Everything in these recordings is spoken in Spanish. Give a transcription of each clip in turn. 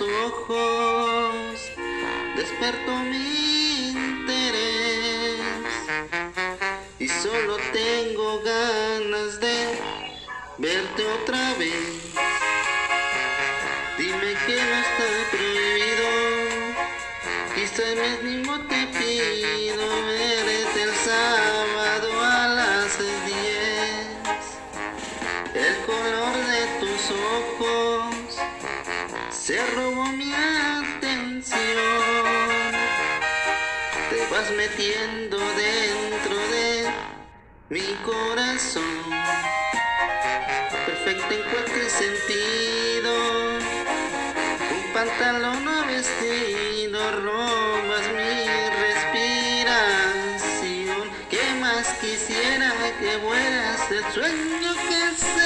ojos despertó mi interés y solo tengo ganas de verte otra vez. Dime que no está prohibido, quizá mismo te pido verte el sábado a las 10. El color de tus ojos se robó mi atención. Te vas metiendo dentro de mi corazón. Perfecto en cualquier sentido. Un pantalón o vestido robas mi respiración. ¿Qué más quisiera que fueras el sueño que se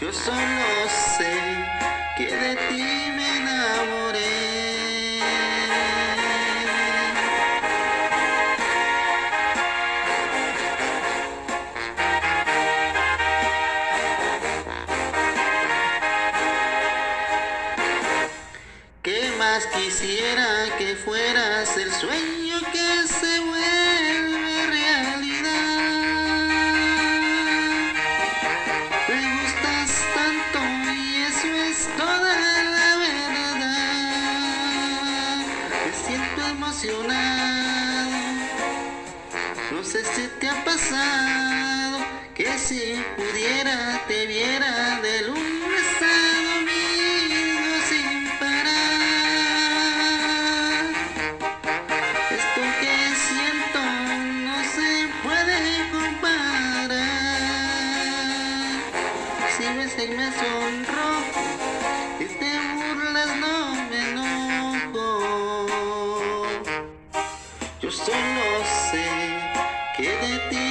Yo solo sé que de ti me enamoré. ¿Qué más quisiera que fueras el sueño siento emocionado. No sé si te ha pasado que si pudiera te viera de lunes a domingo sin parar. Esto que siento no se puede comparar. Si ves que me sonrojo y te Yo solo sé que de ti